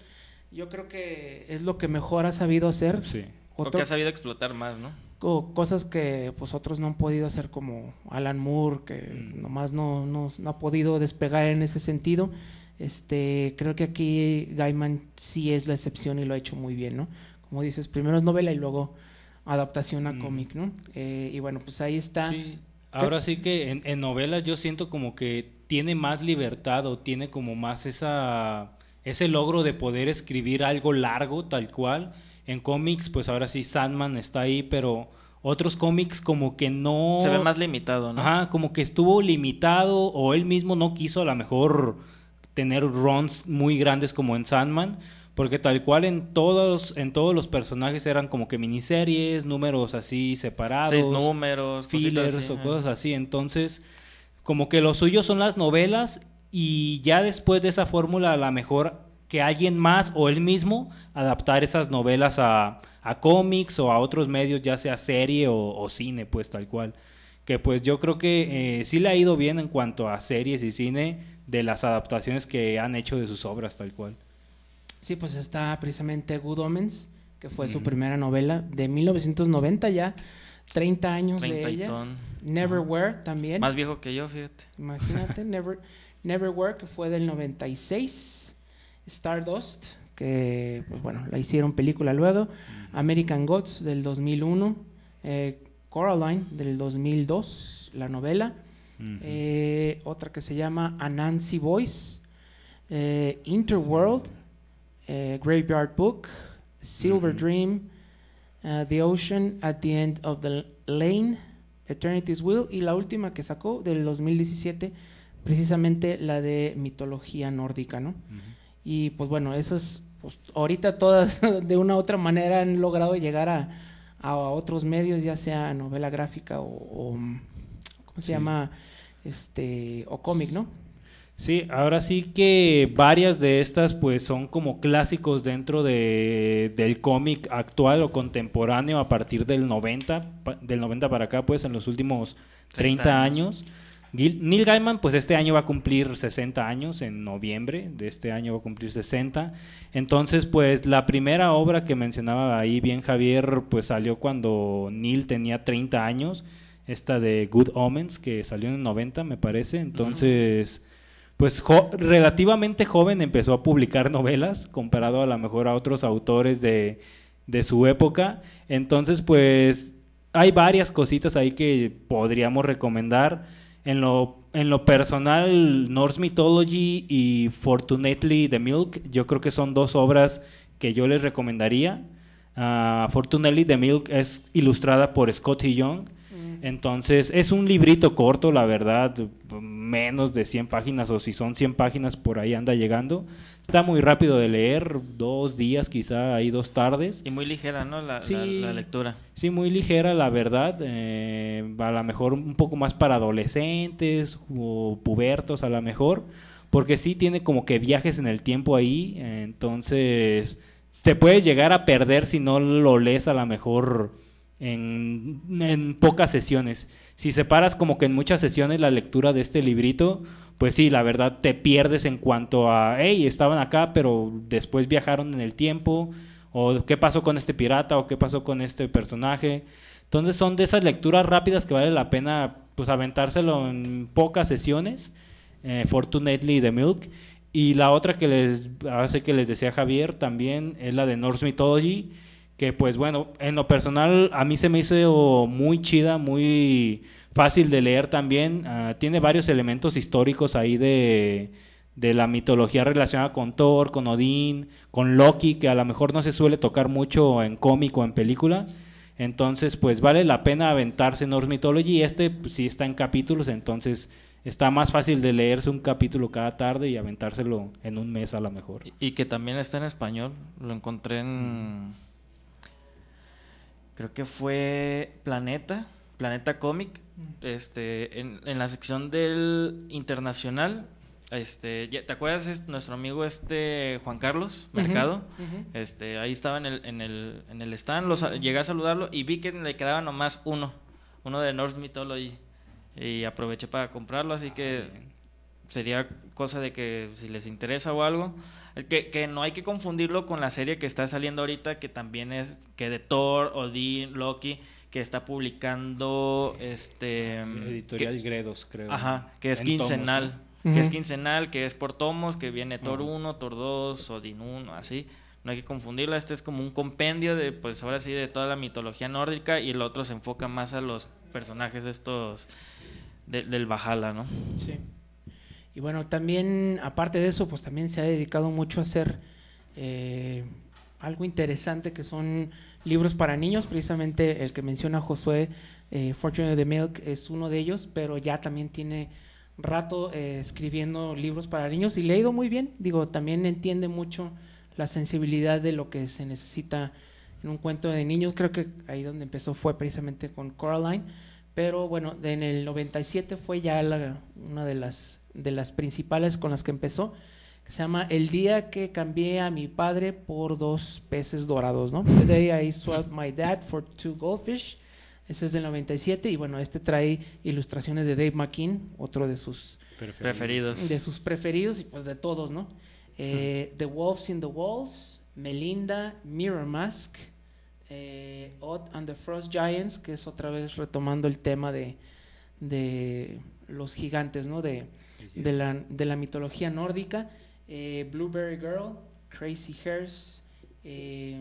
yo creo que es lo que mejor ha sabido hacer. Sí. O Otro- que ha sabido explotar más, ¿no? o cosas que pues otros no han podido hacer como Alan Moore, que Mm. nomás no, no, no ha podido despegar en ese sentido. Este, creo que aquí Gaiman sí es la excepción y lo ha hecho muy bien, ¿no? Como dices, primero es novela y luego adaptación a Mm. cómic, ¿no? Eh, y bueno, pues ahí está. Sí, ahora sí que en, en novelas yo siento como que tiene más libertad o tiene como más esa ese logro de poder escribir algo largo tal cual. En cómics, pues ahora sí Sandman está ahí, pero otros cómics como que no Se ve más limitado, ¿no? Ajá, como que estuvo limitado o él mismo no quiso a lo mejor tener runs muy grandes como en Sandman, porque tal cual en todos en todos los personajes eran como que miniseries, números así separados, Seis números, fillers así, o cosas así, entonces como que lo suyo son las novelas y ya después de esa fórmula a lo mejor que alguien más o él mismo adaptar esas novelas a, a cómics o a otros medios, ya sea serie o, o cine, pues tal cual. Que pues yo creo que eh, sí le ha ido bien en cuanto a series y cine de las adaptaciones que han hecho de sus obras, tal cual. Sí, pues está precisamente Good Omens, que fue su primera novela de 1990 ya, 30 años de Treinta y ella. ton. Neverwhere también. Más viejo que yo, fíjate. Imagínate, Never, Neverwhere, que fue del 96. Stardust, que, pues bueno, la hicieron película luego. American Gods, del 2001. eh, Coraline, del 2002, la novela. Ujú. Eh, otra que se llama Anansi Voice. eh, Interworld. eh, Graveyard Book. Silver Ujú. Dream. Uh, the Ocean at the End of the Lane. Eternity's Will. Y la última que sacó del 2017, precisamente la de mitología nórdica, ¿no? Y pues bueno, esas, pues ahorita todas de una u otra manera han logrado llegar a, a otros medios, ya sea novela gráfica o, o, ¿cómo se Sí. llama? Este, o cómic, ¿no? Sí, ahora sí que varias de estas pues son como clásicos dentro de, del cómic actual o contemporáneo a partir del 90, pa- del 90 para acá pues en los últimos 30, 30 años. Neil Gaiman, pues este año va a cumplir 60 años, en noviembre de este año va a cumplir 60. Entonces, pues la primera obra que mencionaba ahí bien Javier, pues salió cuando Neil tenía 30 años, esta de Good Omens, que salió en el 90, me parece. Entonces, pues relativamente joven empezó a publicar novelas, comparado a lo mejor a otros autores de, de su época. Entonces, pues hay varias cositas ahí que podríamos recomendar en lo, en lo personal, Norse Mythology y Fortunately the Milk, yo creo que son dos obras que yo les recomendaría. Uh, Fortunately the Milk es ilustrada por Scotty Young. Entonces, es un librito corto, la verdad, menos de 100 páginas, o si son 100 páginas, por ahí anda llegando. Está muy rápido de leer, dos días quizá, ahí dos tardes. Y muy ligera, ¿no? La, la, lectura. Sí, muy ligera, la verdad. Eh, a lo mejor un poco más para adolescentes o pubertos, a lo mejor. Porque sí tiene como que viajes en el tiempo ahí. entonces, se puede llegar a perder si no lo lees a lo mejor en, pocas sesiones. Si separas como que en muchas sesiones la lectura de este librito, pues sí, la verdad te pierdes en cuanto a, hey, estaban acá, pero después viajaron en el tiempo, o qué pasó con este pirata, o qué pasó con este personaje. Entonces son de esas lecturas rápidas que vale la pena pues aventárselo en pocas sesiones. Eh, Fortunately The Milk. Y la otra que les hace que les decía Javier también es la de Norse Mythology, que pues bueno, en lo personal a mí se me hizo muy chida, muy fácil de leer también. Ah, tiene varios elementos históricos ahí de, de la mitología relacionada con Thor, con Odín, con Loki, que a lo mejor no se suele tocar mucho en cómic o en película. Entonces, pues vale la pena aventarse Norse Mythology. Este pues, sí está en capítulos, entonces está más fácil de leerse un capítulo cada tarde y aventárselo en un mes a lo mejor. Y que también está en español. Lo encontré en... Creo que fue Planeta, Planeta Comic este, en, la sección del internacional, este, ¿te acuerdas es, nuestro amigo este Juan Carlos Mercado? Este, ahí estaba en el, en el, en el stand, los, llegué a saludarlo y vi que le quedaba nomás uno, uno de North Mythology. Y aproveché para comprarlo, así que sería cosa de que si les interesa o algo, que, que no hay que confundirlo con la serie que está saliendo ahorita, que también es que de Thor, Odin, Loki, que está publicando este editorial Gredos creo. ajá que es quincenal que es quincenal que es por tomos que viene Thor 1 Thor 2 Odin 1 así. No hay que confundirla este es como un compendio de pues ahora sí de toda la mitología nórdica y el otro se enfoca más a los personajes estos del Valhalla no sí y bueno también aparte de eso pues también se ha dedicado mucho a hacer eh, algo interesante que son libros para niños, precisamente el que menciona Josué, eh, Fortune of the Milk es uno de ellos, pero ya también tiene rato eh, escribiendo libros para niños y le ha ido muy bien, digo, también entiende mucho la sensibilidad de lo que se necesita en un cuento de niños, creo que ahí donde empezó fue precisamente con Coraline, pero bueno, en el 97 fue ya una de las, de las principales con las que empezó, se llama El día que cambié a mi padre por dos peces dorados, ¿no? The day I swapped my dad for two goldfish. Ese es del 97 y bueno, este trae ilustraciones de Dave McKean, otro de sus preferidos. De sus preferidos y pues de todos, ¿no? Eh, the Wolves in the Walls, Melinda, Mirror Mask, eh, Odd and the Frost Giants, que es otra vez retomando el tema de, de los gigantes, ¿no? De, de, la, de la mitología nórdica. Eh, Blueberry Girl, Crazy Hairs, eh,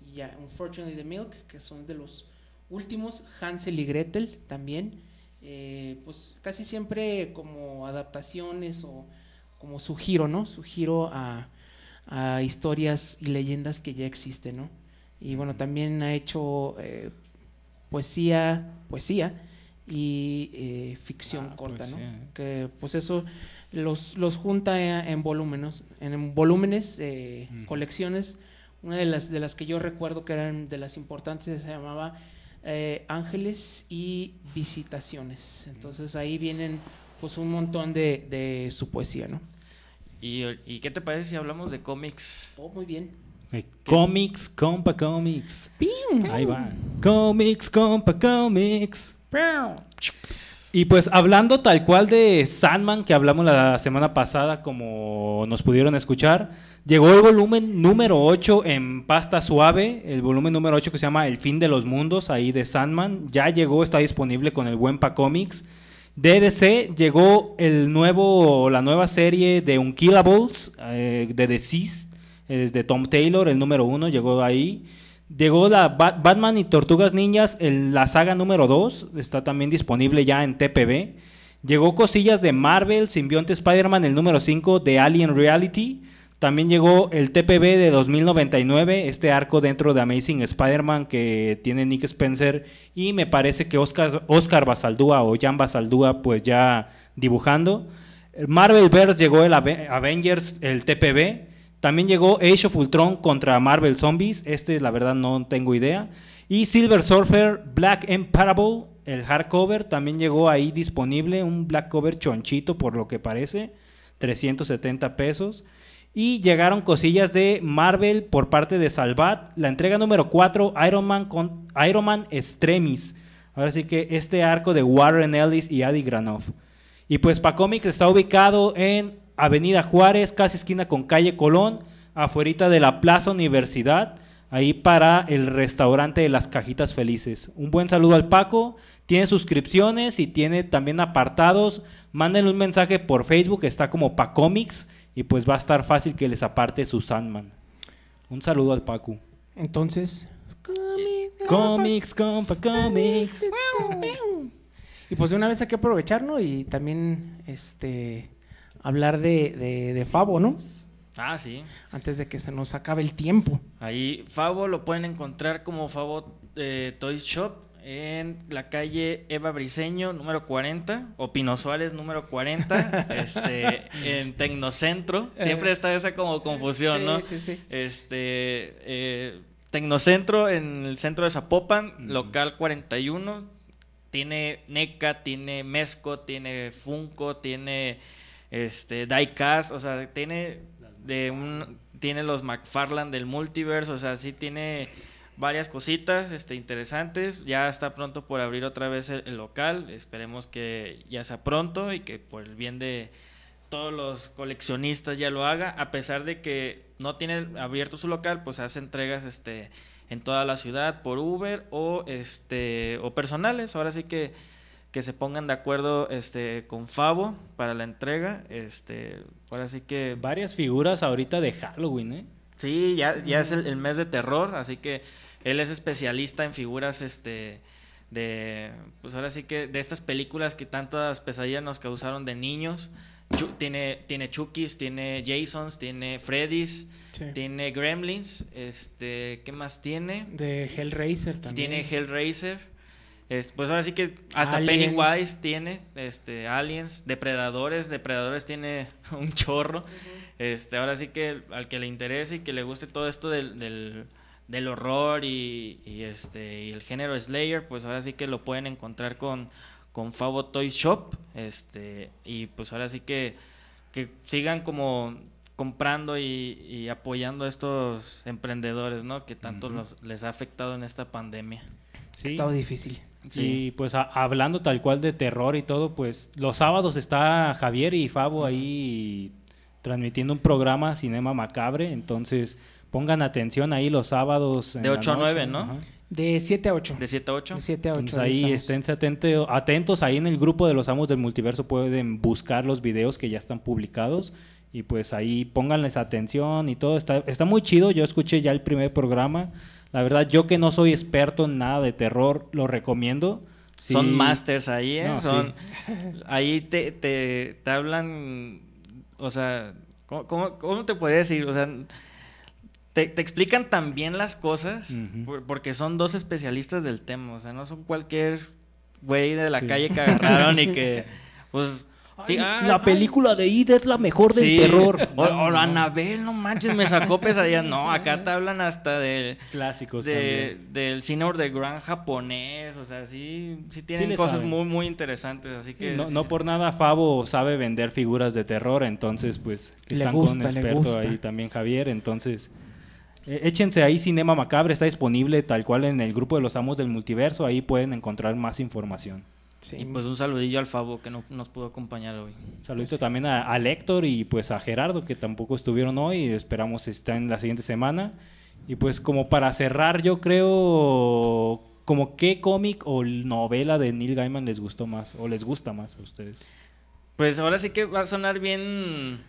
y Unfortunately the Milk, que son de los últimos, Hansel y Gretel también, eh, pues casi siempre como adaptaciones o como su giro, ¿no? Su giro a, historias y leyendas que ya existen, ¿no? Y bueno, también ha hecho poesía, poesía y ficción ah, corta, ¿no? Que pues eso los, los junta en volúmenes, en volúmenes, eh, colecciones. Una de las, de las que yo recuerdo que eran de las importantes se llamaba eh, Ángeles y Visitaciones. Entonces ahí vienen pues un montón de, de su poesía, ¿no? ¿Y, ¿Y, qué te parece si hablamos de cómics? Oh, muy bien. Eh, cómics, compa, cómics. Ahí va. Cómics, compa, cómics. Y pues hablando tal cual de Sandman que hablamos la semana pasada, como nos pudieron escuchar, llegó el volumen número 8 en pasta suave, el volumen número 8 que se llama El fin de los mundos, ahí de Sandman, ya llegó, está disponible con el Wempa Comics. DDC llegó el nuevo, la nueva serie de Unkillables, eh, de Deceased, es de Tom Taylor, el número 1, llegó ahí. Llegó la Batman y Tortugas Niñas, la saga número 2, está también disponible ya en TPB. Llegó cosillas de Marvel, Symbionte Spider-Man, el número 5 de Alien Reality. También llegó el TPB de 2099, este arco dentro de Amazing Spider-Man que tiene Nick Spencer y me parece que Oscar, Oscar Basaldúa o Jan Basaldúa pues ya dibujando. Marvel Verse llegó el Avengers, el TPB. También llegó Age of Ultron contra Marvel Zombies. Este, la verdad, no tengo idea. Y Silver Surfer Black Parable, el hardcover, también llegó ahí disponible. Un black cover chonchito, por lo que parece. 370 pesos. Y llegaron cosillas de Marvel por parte de Salvat. La entrega número 4, Iron Man, con, Iron Man Extremis. Ahora sí que este arco de Warren Ellis y Adi Granoff. Y pues Pacomics está ubicado en Avenida Juárez, casi esquina con calle Colón, afuera de la Plaza Universidad, ahí para el restaurante de las Cajitas Felices. Un buen saludo al Paco, tiene suscripciones y tiene también apartados. Mándenle un mensaje por Facebook, está como Pacomics y pues va a estar fácil que les aparte su Sandman. Un saludo al Paco. Entonces, Comics, compa, comics. Y pues de una vez hay que aprovecharlo y también este hablar de, de, Fabo, ¿no? Ah, sí. Antes de que se nos acabe el tiempo. Ahí, Fabo lo pueden encontrar como Fabo eh, Toys Shop en la calle Eva Briseño, número 40, o Pino Suárez, número 40, este, en Tecnocentro. Siempre está esa como confusión, ¿no? Sí, sí. Este, eh, Tecnocentro en el centro de Zapopan, local 41. Tiene NECA, tiene Mezco, tiene Funko, tiene este, Diecast, o sea, tiene de un tiene los McFarland del multiverso, o sea, sí tiene varias cositas este, interesantes. Ya está pronto por abrir otra vez el, local. Esperemos que ya sea pronto y que por el bien de todos los coleccionistas ya lo haga. A pesar de que no tiene abierto su local, pues hace entregas este, en toda la ciudad por Uber o, este, o personales. Ahora sí que que se pongan de acuerdo este con Favo para la entrega. Este, ahora sí que varias figuras ahorita de Halloween, ¿eh? Sí, ya, ya es el, mes de terror, así que él es especialista en figuras este de pues ahora sí que de estas películas que tantas pesadillas nos causaron de niños. tiene tiene Chucky's, tiene Jasons, tiene Freddy's, tiene Gremlins, este, ¿qué más tiene? De Hellraiser también. Tiene Hellraiser pues ahora sí que hasta Pennywise tiene, este, Aliens, Depredadores, Depredadores tiene un chorro. Este, ahora sí que al que le interese y que le guste todo esto del, del, horror y, este, y el género Slayer, pues ahora sí que lo pueden encontrar con, con Favo Toy Shop. Este, y pues ahora sí que, que sigan como comprando y, apoyando a estos emprendedores, ¿no? Que tanto les ha afectado en esta pandemia. Sí. Ha estado difícil. Sí, pues hablando tal cual de terror y todo, pues los sábados está Javier y Fabo ahí transmitiendo un programa Cinema Macabre, entonces pongan atención ahí los sábados. de 8 a 9, ¿no? De 7 a 8. De 7 a 8. De 7 a 8. Entonces ahí esténse atentos, ahí en el grupo de los amos del multiverso pueden buscar los videos que ya están publicados y pues ahí pónganles atención y todo, está, está muy chido, yo escuché ya el primer programa. La verdad, yo que no soy experto en nada de terror, lo recomiendo. Son masters ahí, ¿eh? Son, Ahí te, te, te, hablan, o sea, ¿cómo, cómo, te podría decir? O sea, te, te explican tan bien las cosas porque son dos especialistas del tema, o sea, no son cualquier güey de la calle que agarraron y que, pues Ah, la película de Ida es la mejor del terror. O, Anabel, no manches, me sacó pesadillas. No, acá te hablan hasta del. Clásicos de, Del cine japonés. O sea, sí, sí tienen cosas muy, muy interesantes. Así que. No, no, por nada, Fabo sabe vender figuras de terror. Entonces, pues, están con un experto ahí también, Javier. Entonces. Eh, échense ahí Cinema Macabre, está disponible tal cual en el grupo de los amos del multiverso, ahí pueden encontrar más información. Sí. Y pues un saludillo al Fabo que no nos pudo acompañar hoy. Saludito también a, a Héctor y pues a Gerardo que tampoco estuvieron hoy. Esperamos estar en la siguiente semana. Y pues como para cerrar, yo creo como qué cómic o novela de Neil Gaiman les gustó más o les gusta más a ustedes. Pues ahora sí que va a sonar bien.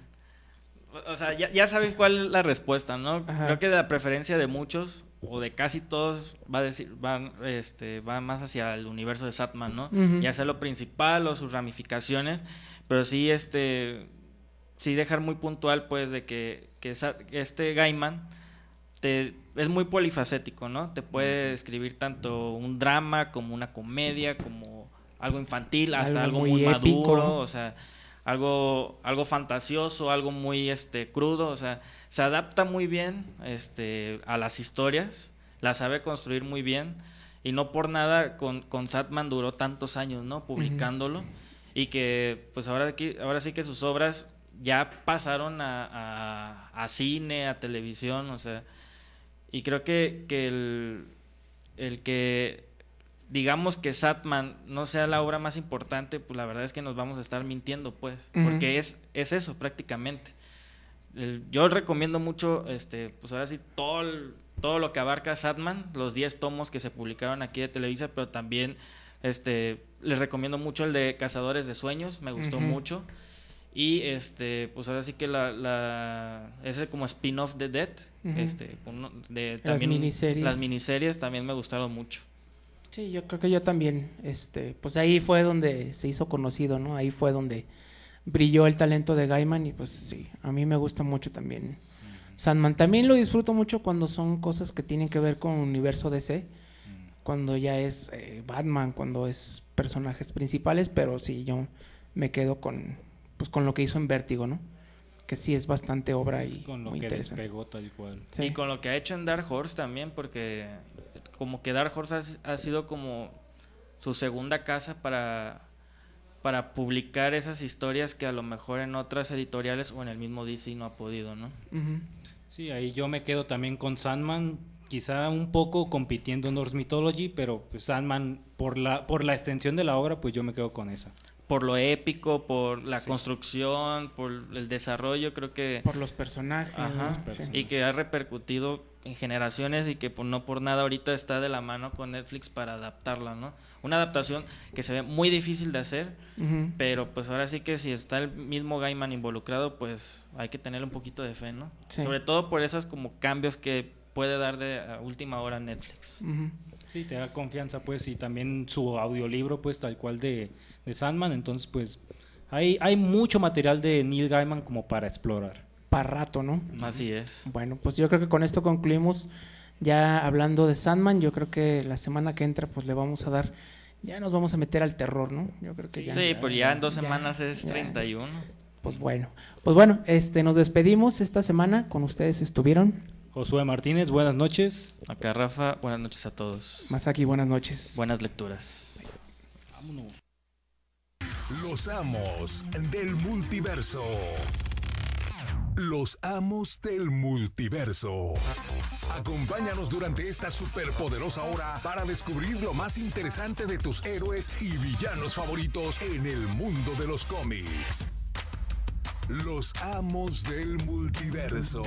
O sea, ya, ya saben cuál es la respuesta, ¿no? Ajá. Creo que de la preferencia de muchos o de casi todos va a decir va este va más hacia el universo de Satman, ¿no? Ujú. Ya sea lo principal o sus ramificaciones, pero sí este sí dejar muy puntual pues de que, que este Gaiman te, es muy polifacético, ¿no? Te puede escribir tanto un drama como una comedia, como algo infantil, hasta Algo algo, muy maduro, o sea, algo, algo fantasioso, algo muy este crudo, o sea, se adapta muy bien este, a las historias, la sabe construir muy bien, y no por nada con, con Satman duró tantos años, ¿no? Publicándolo, y que pues ahora, aquí, ahora sí que sus obras ya pasaron a, a- a cine, a televisión, o sea, y creo que, que el, el que digamos que Satman no sea la obra más importante, pues la verdad es que nos vamos a estar mintiendo, pues, porque es, es eso prácticamente. El- yo recomiendo mucho, este, pues ahora sí, todo, el- todo lo que abarca Satman, los 10 tomos que se publicaron aquí de Televisa, pero también este, les recomiendo mucho el de Cazadores de Sueños, me gustó mucho. Y este, pues ahora sí que la, la ese como spin-off de Dead, este, uno de Las también miniseries. las miniseries también me gustaron mucho. Sí, yo creo que yo también, este, pues ahí fue donde se hizo conocido, ¿no? Ahí fue donde brilló el talento de Gaiman y pues sí, a mí me gusta mucho también Sandman. También lo disfruto mucho cuando son cosas que tienen que ver con universo DC, cuando ya es eh, Batman, cuando es personajes principales, pero sí, yo me quedo con, pues con lo que hizo en Vértigo, ¿no? Que sí es bastante obra y con lo muy que interesante. despegó tal cual. Sí. Y con lo que ha hecho en Dark Horse también, porque como que Dark Horse ha, ha sido como su segunda casa para, para publicar esas historias que a lo mejor en otras editoriales o en el mismo DC no ha podido, ¿no? Sí, ahí yo me quedo también con Sandman, quizá un poco compitiendo en Norse Mythology, pero pues Sandman, por la, por la extensión de la obra, pues yo me quedo con esa. Por lo épico, por la Sí. construcción, por el desarrollo, creo que... Por los personajes. Ajá, ¿no? Sí. y que ha repercutido en generaciones y que pues, no por nada ahorita está de la mano con Netflix para adaptarla, ¿no? Una adaptación que se ve muy difícil de hacer, pero pues ahora sí que si está el mismo Gaiman involucrado, pues hay que tenerle un poquito de fe, ¿no? Sí. Sobre todo por esos como cambios que puede dar de última hora Netflix. Sí, te da confianza, pues, y también su audiolibro, pues, tal cual de, de Sandman. Entonces, pues, hay, hay mucho material de Neil Gaiman como para explorar. Para rato, ¿no? Así es. Bueno, pues yo creo que con esto concluimos. Ya hablando de Sandman, yo creo que la semana que entra, pues le vamos a dar. Ya nos vamos a meter al terror, ¿no? Yo creo que ya. sí, pues ya en dos ya, semanas es ya. 31. Pues bueno. Pues bueno, este, nos despedimos esta semana. Con ustedes estuvieron. Josué Martínez, buenas noches. Acá Rafa, buenas noches a todos. Masaki, buenas noches. Buenas lecturas. Vámonos. Los amos del multiverso. Los amos del multiverso. Acompáñanos durante esta superpoderosa hora para descubrir lo más interesante de tus héroes y villanos favoritos en el mundo de los cómics. Los amos del multiverso.